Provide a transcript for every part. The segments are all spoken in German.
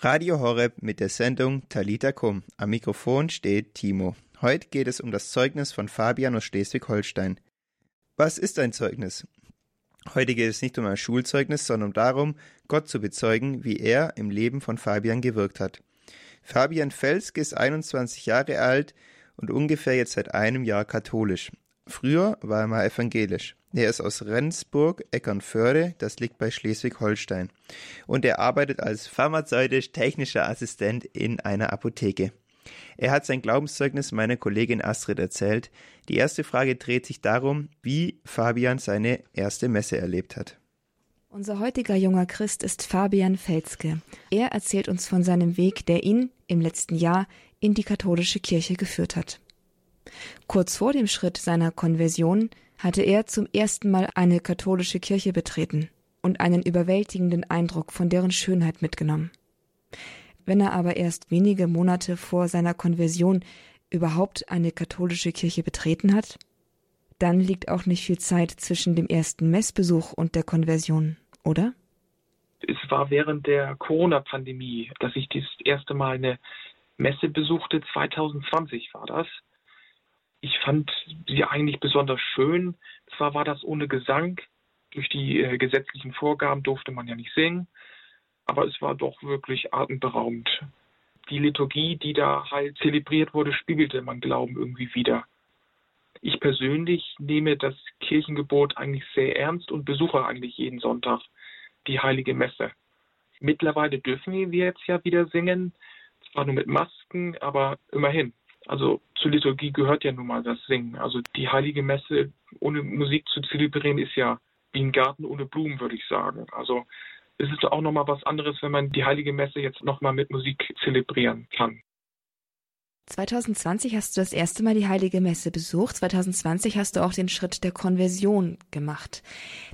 Radio Horeb mit der Sendung Talita Kum. Am Mikrofon steht Timo. Heute geht es um das Zeugnis von Fabian aus Schleswig-Holstein. Was ist ein Zeugnis? Heute geht es nicht um ein Schulzeugnis, sondern darum, Gott zu bezeugen, wie er im Leben von Fabian gewirkt hat. Fabian Felske ist 21 Jahre alt und ungefähr jetzt seit einem Jahr katholisch. Früher war er mal evangelisch. Er ist aus Rendsburg, Eckernförde, das liegt bei Schleswig-Holstein. Und er arbeitet als pharmazeutisch-technischer Assistent in einer Apotheke. Er hat sein Glaubenszeugnis meiner Kollegin Astrid erzählt. Die erste Frage dreht sich darum, wie Fabian seine erste Messe erlebt hat. Unser heutiger junger Christ ist Fabian Felske. Er erzählt uns von seinem Weg, der ihn im letzten Jahr in die katholische Kirche geführt hat. Kurz vor dem Schritt seiner Konversion hatte er zum ersten Mal eine katholische Kirche betreten und einen überwältigenden Eindruck von deren Schönheit mitgenommen. Wenn er aber erst wenige Monate vor seiner Konversion überhaupt eine katholische Kirche betreten hat, dann liegt auch nicht viel Zeit zwischen dem ersten Messbesuch und der Konversion, oder? Es war während der Corona-Pandemie, dass ich das erste Mal eine Messe besuchte. 2020 war das. Ich fand sie eigentlich besonders schön. Zwar war das ohne Gesang, durch die äh, gesetzlichen Vorgaben durfte man ja nicht singen, aber es war doch wirklich atemberaubend. Die Liturgie, die da halt zelebriert wurde, spiegelte mein Glauben irgendwie wieder. Ich persönlich nehme das Kirchengebot eigentlich sehr ernst und besuche eigentlich jeden Sonntag die heilige Messe. Mittlerweile dürfen wir jetzt ja wieder singen, zwar nur mit Masken, aber immerhin. Also zur Liturgie gehört ja nun mal das Singen. Also die heilige Messe ohne Musik zu zelebrieren ist ja wie ein Garten ohne Blumen, würde ich sagen. Also es ist auch nochmal was anderes, wenn man die heilige Messe jetzt nochmal mit Musik zelebrieren kann. 2020 hast du das erste Mal die Heilige Messe besucht. 2020 hast du auch den Schritt der Konversion gemacht.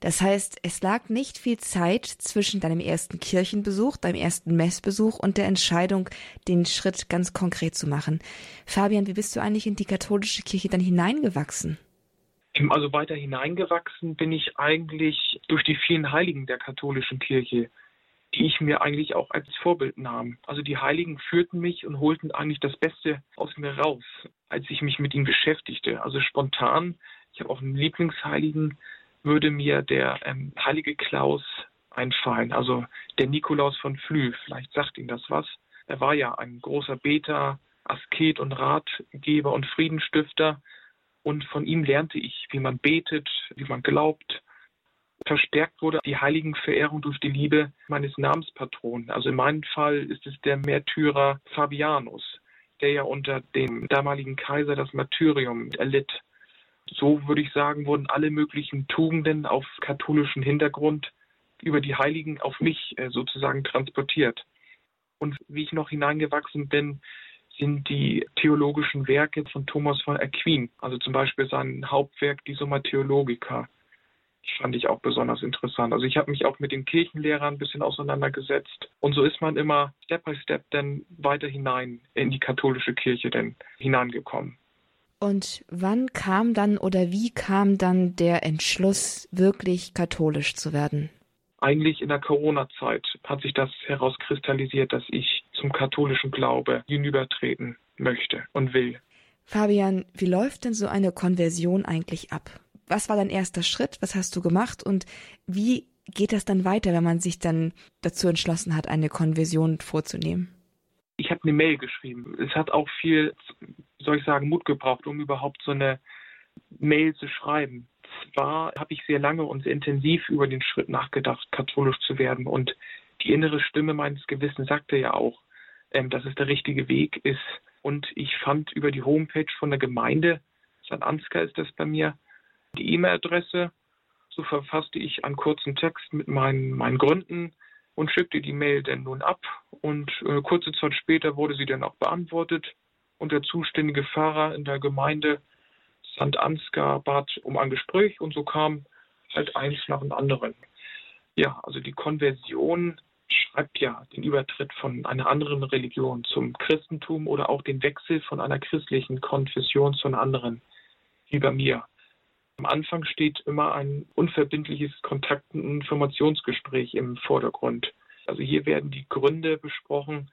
Das heißt, es lag nicht viel Zeit zwischen deinem ersten Kirchenbesuch, deinem ersten Messbesuch und der Entscheidung, den Schritt ganz konkret zu machen. Fabian, wie bist du eigentlich in die katholische Kirche dann hineingewachsen? Also weiter hineingewachsen bin ich eigentlich durch die vielen Heiligen der katholischen Kirche die ich mir eigentlich auch als Vorbild nahm. Also die Heiligen führten mich und holten eigentlich das Beste aus mir raus, als ich mich mit ihnen beschäftigte. Also spontan, ich habe auch einen Lieblingsheiligen, würde mir der ähm, heilige Klaus einfallen, also der Nikolaus von Flü. Vielleicht sagt Ihnen das was. Er war ja ein großer Beter, Asket und Ratgeber und Friedenstifter. Und von ihm lernte ich, wie man betet, wie man glaubt, verstärkt wurde die Heiligenverehrung durch die Liebe meines Namenspatronen. Also in meinem Fall ist es der Märtyrer Fabianus, der ja unter dem damaligen Kaiser das Martyrium erlitt. So würde ich sagen, wurden alle möglichen Tugenden auf katholischen Hintergrund über die Heiligen auf mich äh, sozusagen transportiert. Und wie ich noch hineingewachsen bin, sind die theologischen Werke von Thomas von Aquin, also zum Beispiel sein Hauptwerk, die Summa Theologica fand ich auch besonders interessant. Also ich habe mich auch mit den Kirchenlehrern ein bisschen auseinandergesetzt. Und so ist man immer Step by Step dann weiter hinein in die katholische Kirche denn hineingekommen. Und wann kam dann oder wie kam dann der Entschluss, wirklich katholisch zu werden? Eigentlich in der Corona-Zeit hat sich das herauskristallisiert, dass ich zum katholischen Glaube hinübertreten möchte und will. Fabian, wie läuft denn so eine Konversion eigentlich ab? Was war dein erster Schritt? Was hast du gemacht? Und wie geht das dann weiter, wenn man sich dann dazu entschlossen hat, eine Konversion vorzunehmen? Ich habe eine Mail geschrieben. Es hat auch viel, soll ich sagen, Mut gebraucht, um überhaupt so eine Mail zu schreiben. Zwar habe ich sehr lange und sehr intensiv über den Schritt nachgedacht, katholisch zu werden. Und die innere Stimme meines Gewissens sagte ja auch, ähm, dass es der richtige Weg ist. Und ich fand über die Homepage von der Gemeinde, St. Ansgar ist das bei mir, die E-Mail-Adresse. So verfasste ich einen kurzen Text mit meinen, meinen Gründen und schickte die Mail dann nun ab. Und äh, kurze Zeit später wurde sie dann auch beantwortet. Und der zuständige Pfarrer in der Gemeinde St. Ansgar bat um ein Gespräch und so kam halt eins nach dem anderen. Ja, also die Konversion schreibt ja den Übertritt von einer anderen Religion zum Christentum oder auch den Wechsel von einer christlichen Konfession zu einer anderen, wie bei mir. Am Anfang steht immer ein unverbindliches Kontakt- und Informationsgespräch im Vordergrund. Also hier werden die Gründe besprochen,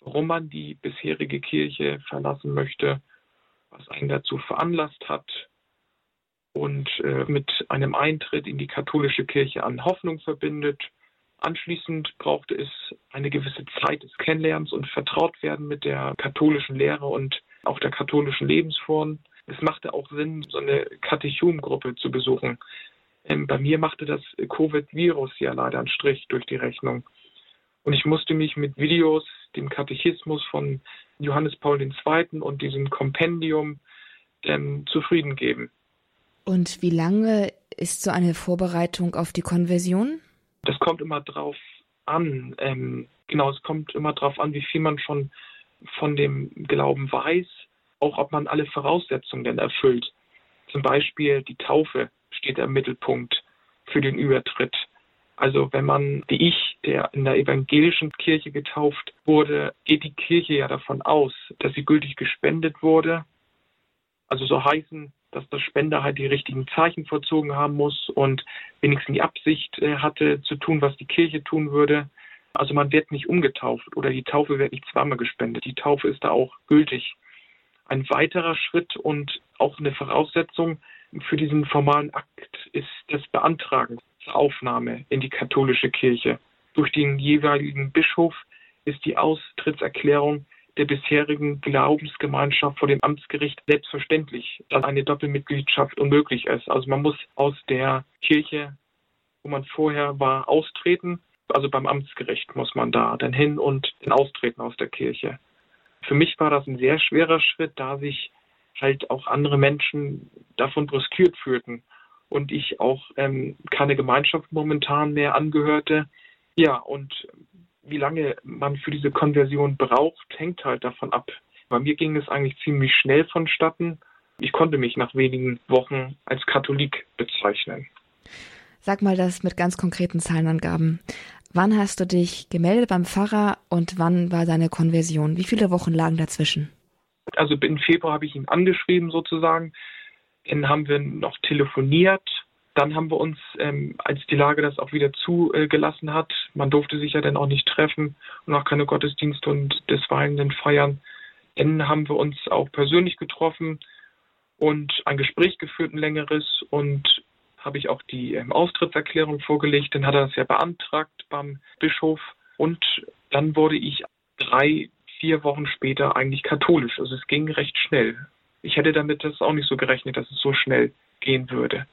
warum man die bisherige Kirche verlassen möchte, was einen dazu veranlasst hat und äh, mit einem Eintritt in die katholische Kirche an Hoffnung verbindet. Anschließend brauchte es eine gewisse Zeit des Kennenlernens und Vertrautwerden mit der katholischen Lehre und auch der katholischen Lebensform. Es machte auch Sinn, so eine Katechumgruppe zu besuchen. Ähm, bei mir machte das Covid-Virus ja leider einen Strich durch die Rechnung. Und ich musste mich mit Videos, dem Katechismus von Johannes Paul II. und diesem Kompendium ähm, zufrieden geben. Und wie lange ist so eine Vorbereitung auf die Konversion? Das kommt immer drauf an. Ähm, genau, es kommt immer drauf an, wie viel man schon von dem Glauben weiß, auch ob man alle Voraussetzungen denn erfüllt. Zum Beispiel die Taufe steht im Mittelpunkt für den Übertritt. Also wenn man, wie ich, der in der evangelischen Kirche getauft wurde, geht die Kirche ja davon aus, dass sie gültig gespendet wurde. Also so heißen, dass der Spender halt die richtigen Zeichen vollzogen haben muss und wenigstens die Absicht äh, hatte, zu tun, was die Kirche tun würde. Also man wird nicht umgetauft oder die Taufe wird nicht zweimal gespendet. Die Taufe ist da auch gültig. Ein weiterer Schritt und auch eine Voraussetzung für diesen formalen Akt ist das Beantragen zur Aufnahme in die katholische Kirche. Durch den jeweiligen Bischof ist die Austrittserklärung der bisherigen Glaubensgemeinschaft vor dem Amtsgericht selbstverständlich, dass eine Doppelmitgliedschaft unmöglich ist. Also man muss aus der Kirche, wo man vorher war, austreten. Also beim Amtsgericht muss man da dann hin und dann austreten aus der Kirche. Für mich war das ein sehr schwerer Schritt, da sich halt auch andere Menschen davon brüskiert fühlten und ich auch ähm, keine Gemeinschaft momentan mehr angehörte. Ja, und wie lange man für diese Konversion braucht, hängt halt davon ab. Bei mir ging es eigentlich ziemlich schnell vonstatten. Ich konnte mich nach wenigen Wochen als Katholik bezeichnen. Sag mal das mit ganz konkreten Zahlenangaben. Wann hast du dich gemeldet beim Pfarrer und wann war deine Konversion? Wie viele Wochen lagen dazwischen? Also im Februar habe ich ihn angeschrieben sozusagen. Dann haben wir noch telefoniert dann haben wir uns, ähm, als die Lage das auch wieder zugelassen hat, man durfte sich ja dann auch nicht treffen und auch keine Gottesdienste und deswegen dann feiern, dann haben wir uns auch persönlich getroffen und ein Gespräch geführt, ein längeres und habe ich auch die ähm, Austrittserklärung vorgelegt. Dann hat er das ja beantragt beim Bischof und dann wurde ich drei, vier Wochen später eigentlich katholisch. Also es ging recht schnell. Ich hätte damit das auch nicht so gerechnet, dass es so schnell gehen würde.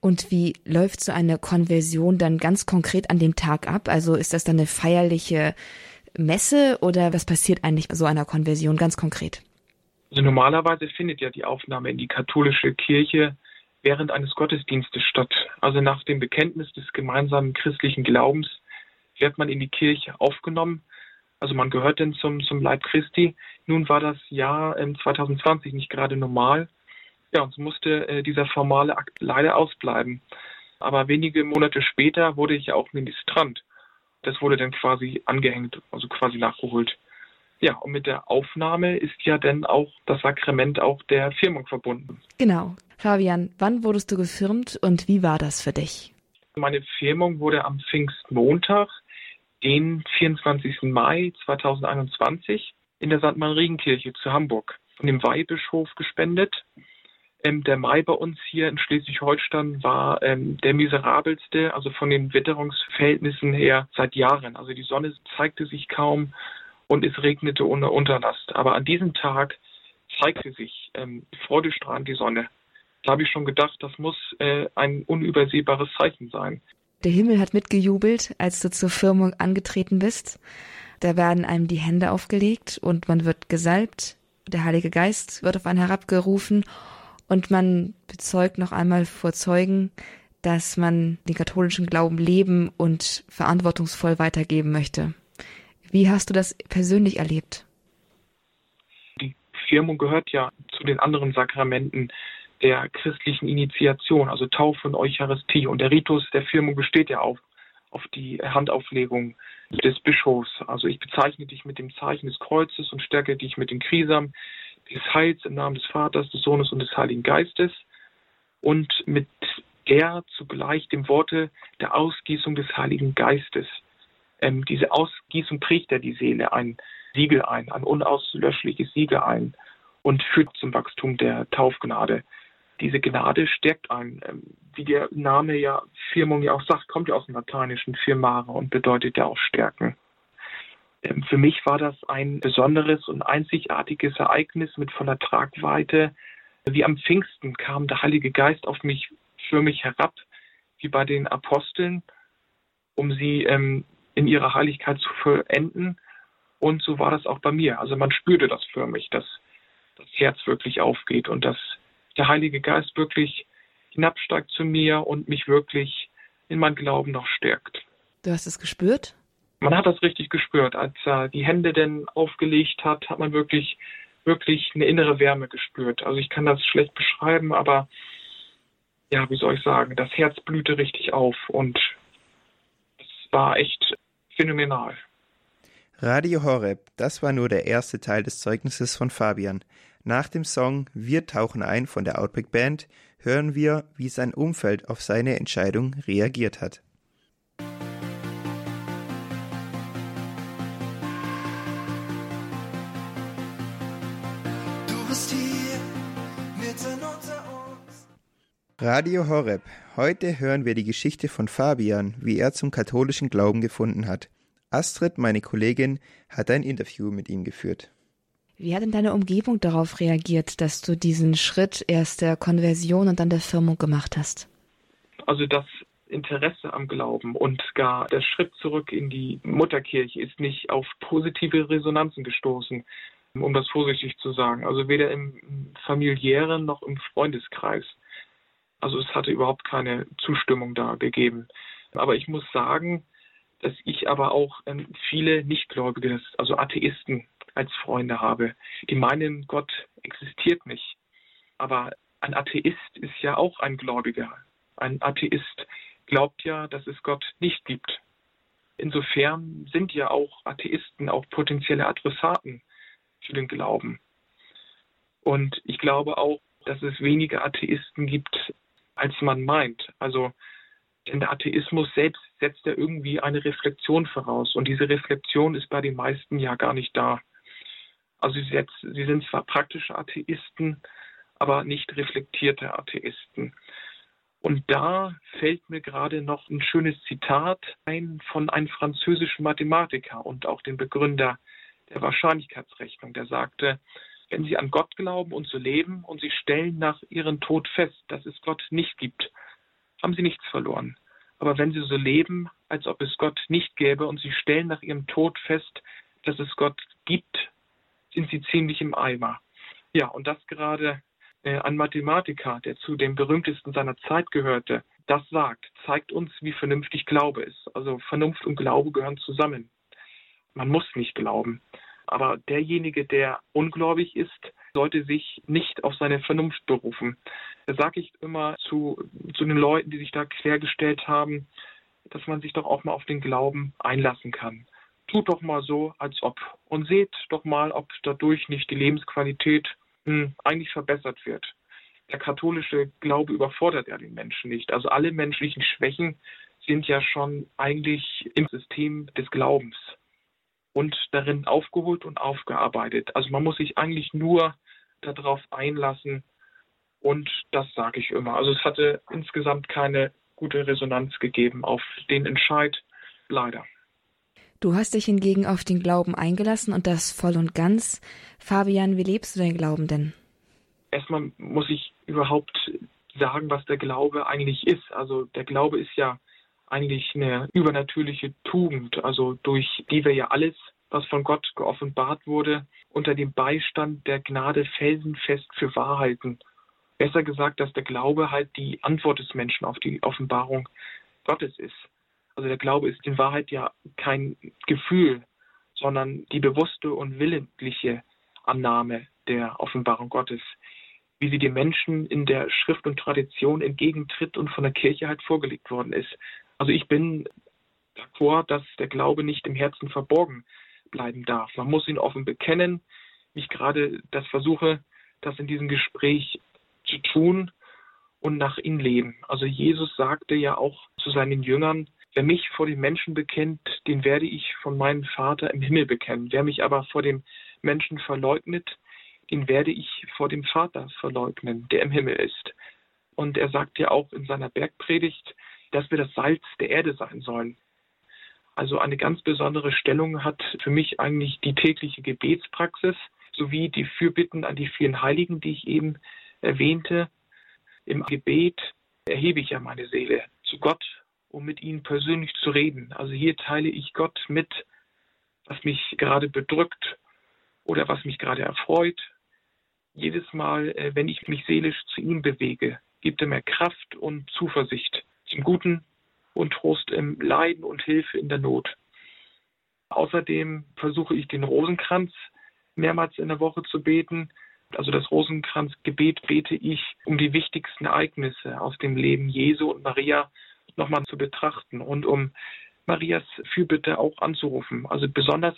Und wie läuft so eine Konversion dann ganz konkret an dem Tag ab? Also ist das dann eine feierliche Messe oder was passiert eigentlich bei so einer Konversion ganz konkret? Also normalerweise findet ja die Aufnahme in die katholische Kirche während eines Gottesdienstes statt. Also nach dem Bekenntnis des gemeinsamen christlichen Glaubens wird man in die Kirche aufgenommen. Also man gehört dann zum, zum Leib Christi. Nun war das Jahr 2020 nicht gerade normal. Ja, uns musste äh, dieser formale Akt leider ausbleiben. Aber wenige Monate später wurde ich ja auch Ministrant. Das wurde dann quasi angehängt, also quasi nachgeholt. Ja, und mit der Aufnahme ist ja dann auch das Sakrament auch der Firmung verbunden. Genau. Fabian, wann wurdest du gefirmt und wie war das für dich? Meine Firmung wurde am Pfingstmontag, den 24. Mai 2021, in der St. Marienkirche zu Hamburg von dem Weihbischof gespendet. Ähm, der Mai bei uns hier in Schleswig-Holstein war ähm, der miserabelste, also von den Witterungsverhältnissen her seit Jahren. Also die Sonne zeigte sich kaum und es regnete ohne Unterlast. Aber an diesem Tag zeigte sich ähm, freudestrahlend die Sonne. Da habe ich schon gedacht, das muss äh, ein unübersehbares Zeichen sein. Der Himmel hat mitgejubelt, als du zur Firmung angetreten bist. Da werden einem die Hände aufgelegt und man wird gesalbt. Der Heilige Geist wird auf einen herabgerufen und man bezeugt noch einmal vor Zeugen, dass man den katholischen Glauben leben und verantwortungsvoll weitergeben möchte. Wie hast du das persönlich erlebt? Die Firmung gehört ja zu den anderen Sakramenten der christlichen Initiation, also Taufe und Eucharistie. Und der Ritus der Firmung besteht ja auf, auf die Handauflegung des Bischofs. Also ich bezeichne dich mit dem Zeichen des Kreuzes und stärke dich mit dem Krisam des Heils im Namen des Vaters, des Sohnes und des Heiligen Geistes und mit der zugleich dem Worte der Ausgießung des Heiligen Geistes. ähm, diese Ausgießung trägt er die Seele ein Siegel ein, ein unauslöschliches Siegel ein und führt zum Wachstum der Taufgnade. Diese Gnade stärkt einen. Ähm, wie der Name ja Firmung ja auch sagt, kommt ja aus dem Lateinischen firmare und bedeutet ja auch stärken. Ähm, für mich war das ein besonderes und einzigartiges Ereignis mit voller Tragweite. Wie am Pfingsten kam der Heilige Geist auf mich, für mich herab, wie bei den Aposteln, um sie ähm, in ihrer Heiligkeit zu vollenden. Und so war das auch bei mir. Also man spürte das für mich, dass das Herz wirklich aufgeht und dass der Heilige Geist wirklich hinabsteigt zu mir und mich wirklich in mein Glauben noch stärkt. Du hast es gespürt? Man hat das richtig gespürt. Als er die Hände denn aufgelegt hat, hat man wirklich, wirklich eine innere Wärme gespürt. Also ich kann das schlecht beschreiben, aber ja, wie soll ich sagen, das Herz blühte richtig auf und es war echt phänomenal. Radio Horeb, das war nur der erste Teil des Zeugnisses von Fabian. Nach dem Song Wir tauchen ein von der Outbreak Band hören wir, wie sein Umfeld auf seine Entscheidung reagiert hat. Radio Horeb. Heute hören wir die Geschichte von Fabian, wie er zum katholischen Glauben gefunden hat. Astrid, meine Kollegin, hat ein Interview mit ihm geführt. Wie hat denn deine Umgebung darauf reagiert, dass du diesen Schritt erst der Konversion und dann der Firmung gemacht hast? Also das Interesse am Glauben und gar der Schritt zurück in die Mutterkirche ist nicht auf positive Resonanzen gestoßen, um das vorsichtig zu sagen. Also weder im familiären noch im Freundeskreis. Also es hatte überhaupt keine Zustimmung da gegeben. Aber ich muss sagen, dass ich aber auch ähm, viele Nichtgläubige, also Atheisten als Freunde habe, die meinen, Gott existiert nicht. Aber ein Atheist ist ja auch ein Gläubiger. Ein Atheist glaubt ja, dass es Gott nicht gibt. Insofern sind ja auch Atheisten auch potenzielle Adressaten für den Glauben. Und ich glaube auch, dass es weniger Atheisten gibt, als man meint. Also denn der Atheismus selbst setzt ja irgendwie eine Reflexion voraus. Und diese Reflexion ist bei den meisten ja gar nicht da. Also sie, sie sind zwar praktische Atheisten, aber nicht reflektierte Atheisten. Und da fällt mir gerade noch ein schönes Zitat ein von einem französischen Mathematiker und auch dem Begründer der Wahrscheinlichkeitsrechnung, der sagte, wenn Sie an Gott glauben und so leben und Sie stellen nach Ihrem Tod fest, dass es Gott nicht gibt, haben Sie nichts verloren. Aber wenn Sie so leben, als ob es Gott nicht gäbe und Sie stellen nach Ihrem Tod fest, dass es Gott gibt, sind Sie ziemlich im Eimer. Ja, und das gerade äh, ein Mathematiker, der zu den berühmtesten seiner Zeit gehörte, das sagt, zeigt uns, wie vernünftig Glaube ist. Also Vernunft und Glaube gehören zusammen. Man muss nicht glauben. Aber derjenige, der ungläubig ist, sollte sich nicht auf seine Vernunft berufen. Da sage ich immer zu, zu den Leuten, die sich da quergestellt haben, dass man sich doch auch mal auf den Glauben einlassen kann. Tut doch mal so, als ob. Und seht doch mal, ob dadurch nicht die Lebensqualität hm, eigentlich verbessert wird. Der katholische Glaube überfordert ja den Menschen nicht. Also alle menschlichen Schwächen sind ja schon eigentlich im System des Glaubens und darin aufgeholt und aufgearbeitet. Also man muss sich eigentlich nur darauf einlassen und das sage ich immer. Also es hatte insgesamt keine gute Resonanz gegeben auf den Entscheid, leider. Du hast dich hingegen auf den Glauben eingelassen und das voll und ganz. Fabian, wie lebst du deinen Glauben denn? Erstmal muss ich überhaupt sagen, was der Glaube eigentlich ist. Also der Glaube ist ja eigentlich eine übernatürliche Tugend, also durch die wir ja alles, was von Gott geoffenbart wurde, unter dem Beistand der Gnade felsenfest für Wahrheiten. Besser gesagt, dass der Glaube halt die Antwort des Menschen auf die Offenbarung Gottes ist. Also der Glaube ist in Wahrheit ja kein Gefühl, sondern die bewusste und willentliche Annahme der Offenbarung Gottes, wie sie den Menschen in der Schrift und Tradition entgegentritt und von der Kirche halt vorgelegt worden ist. Also ich bin d'accord, dass der Glaube nicht im Herzen verborgen bleiben darf. Man muss ihn offen bekennen, wie ich gerade das versuche, das in diesem Gespräch zu tun und nach ihm leben. Also Jesus sagte ja auch zu seinen Jüngern, Wer mich vor den Menschen bekennt, den werde ich von meinem Vater im Himmel bekennen. Wer mich aber vor dem Menschen verleugnet, den werde ich vor dem Vater verleugnen, der im Himmel ist. Und er sagt ja auch in seiner Bergpredigt, dass wir das Salz der Erde sein sollen. Also eine ganz besondere Stellung hat für mich eigentlich die tägliche Gebetspraxis sowie die Fürbitten an die vielen Heiligen, die ich eben erwähnte. Im Gebet erhebe ich ja meine Seele zu Gott, um mit ihnen persönlich zu reden. Also hier teile ich Gott mit, was mich gerade bedrückt oder was mich gerade erfreut. Jedes Mal, äh, wenn ich mich seelisch zu ihm bewege, gibt er mir Kraft und Zuversicht zum Guten und Trost im Leiden und Hilfe in der Not. Außerdem versuche ich den Rosenkranz mehrmals in der Woche zu beten. Also das Rosenkranzgebet bete ich, um die wichtigsten Ereignisse aus dem Leben Jesu und Maria nochmal zu betrachten und um Marias Fürbitte auch anzurufen. Also besonders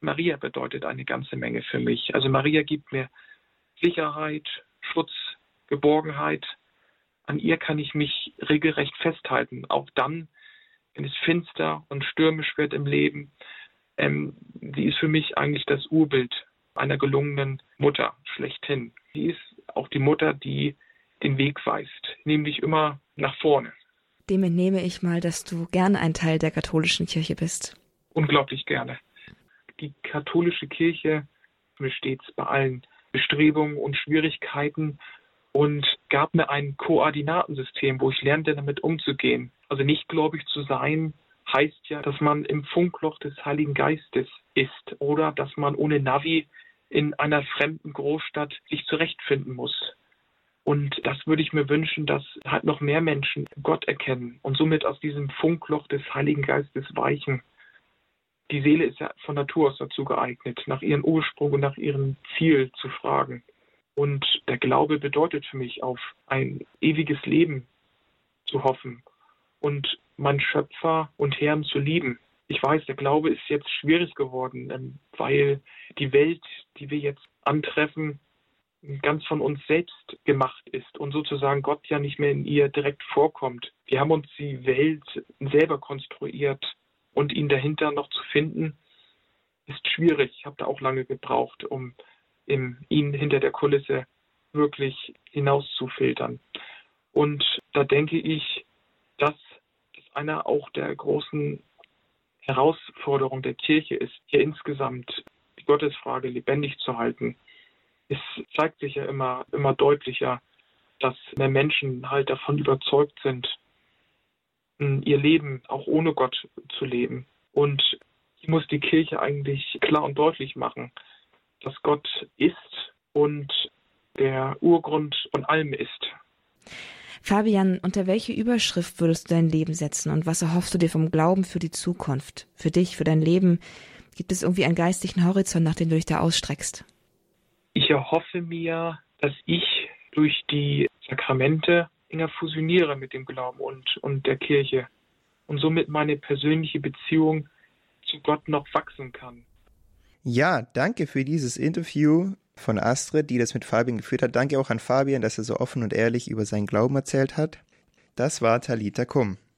Maria bedeutet eine ganze Menge für mich. Also Maria gibt mir Sicherheit, Schutz, Geborgenheit. An ihr kann ich mich regelrecht festhalten, auch dann, wenn es finster und stürmisch wird im Leben. Ähm, sie ist für mich eigentlich das Urbild einer gelungenen Mutter schlechthin. Sie ist auch die Mutter, die den Weg weist, nämlich immer nach vorne. Dem entnehme ich mal, dass du gern ein Teil der katholischen Kirche bist. Unglaublich gerne. Die katholische Kirche besteht bei allen Bestrebungen und Schwierigkeiten und gab mir ein Koordinatensystem, wo ich lernte, damit umzugehen. Also nicht gläubig zu sein, heißt ja, dass man im Funkloch des Heiligen Geistes ist oder dass man ohne Navi in einer fremden Großstadt sich zurechtfinden muss. Und das würde ich mir wünschen, dass halt noch mehr Menschen Gott erkennen und somit aus diesem Funkloch des Heiligen Geistes weichen. Die Seele ist ja von Natur aus dazu geeignet, nach ihrem Ursprung und nach ihrem Ziel zu fragen. Und der Glaube bedeutet für mich auf ein ewiges Leben zu hoffen und meinen Schöpfer und Herrn zu lieben. Ich weiß, der Glaube ist jetzt schwierig geworden, ähm, weil die Welt, die wir jetzt antreffen, ganz von uns selbst gemacht ist und sozusagen Gott ja nicht mehr in ihr direkt vorkommt. Wir haben uns die Welt selber konstruiert und ihn dahinter noch zu finden, ist schwierig. Ich habe da auch lange gebraucht, um im, ihn hinter der Kulisse wirklich hinauszufiltern. Und da denke ich, dass das einer auch der großen Herausforderungen der Kirche ist, hier insgesamt die Gottesfrage lebendig zu halten es zeigt sich ja immer, immer deutlicher, dass mehr Menschen halt davon überzeugt sind, ihr Leben auch ohne Gott zu leben. Und hier muss die Kirche eigentlich klar und deutlich machen, dass Gott ist und der Urgrund von allem ist. Fabian, unter welche Überschrift würdest du dein Leben setzen und was erhoffst du dir vom Glauben für die Zukunft, für dich, für dein Leben? Gibt es irgendwie einen geistigen Horizont, nach dem du dich da ausstreckst? Ich erhoffe mir, dass ich durch die Sakramente enger fusioniere mit dem Glauben und, und der Kirche und somit meine persönliche Beziehung zu Gott noch wachsen kann. Ja, danke für dieses Interview von Astrid, die das mit Fabian geführt hat. Danke auch an Fabian, dass er so offen und ehrlich über seinen Glauben erzählt hat. Das war Talita Kum.